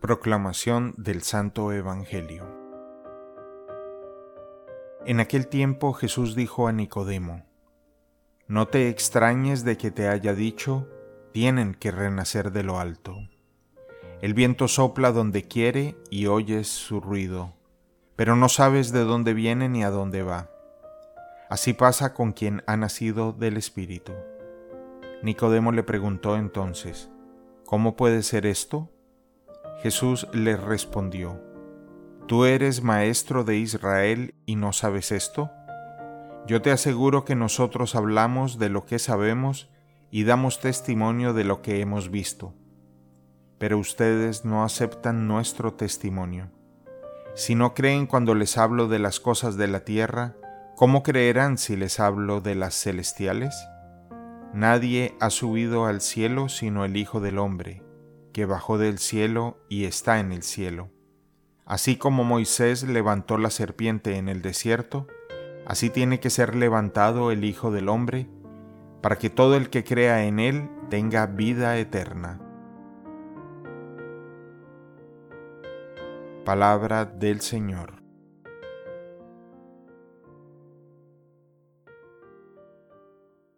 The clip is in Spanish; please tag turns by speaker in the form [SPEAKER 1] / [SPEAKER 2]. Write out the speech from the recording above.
[SPEAKER 1] Proclamación del Santo Evangelio En aquel tiempo Jesús dijo a Nicodemo, No te extrañes de que te haya dicho, tienen que renacer de lo alto. El viento sopla donde quiere y oyes su ruido, pero no sabes de dónde viene ni a dónde va. Así pasa con quien ha nacido del Espíritu. Nicodemo le preguntó entonces, ¿Cómo puede ser esto? Jesús le respondió, ¿Tú eres maestro de Israel y no sabes esto? Yo te aseguro que nosotros hablamos de lo que sabemos y damos testimonio de lo que hemos visto, pero ustedes no aceptan nuestro testimonio. Si no creen cuando les hablo de las cosas de la tierra, ¿cómo creerán si les hablo de las celestiales? Nadie ha subido al cielo sino el Hijo del Hombre, que bajó del cielo y está en el cielo. Así como Moisés levantó la serpiente en el desierto, así tiene que ser levantado el Hijo del Hombre, para que todo el que crea en él tenga vida eterna. Palabra del Señor.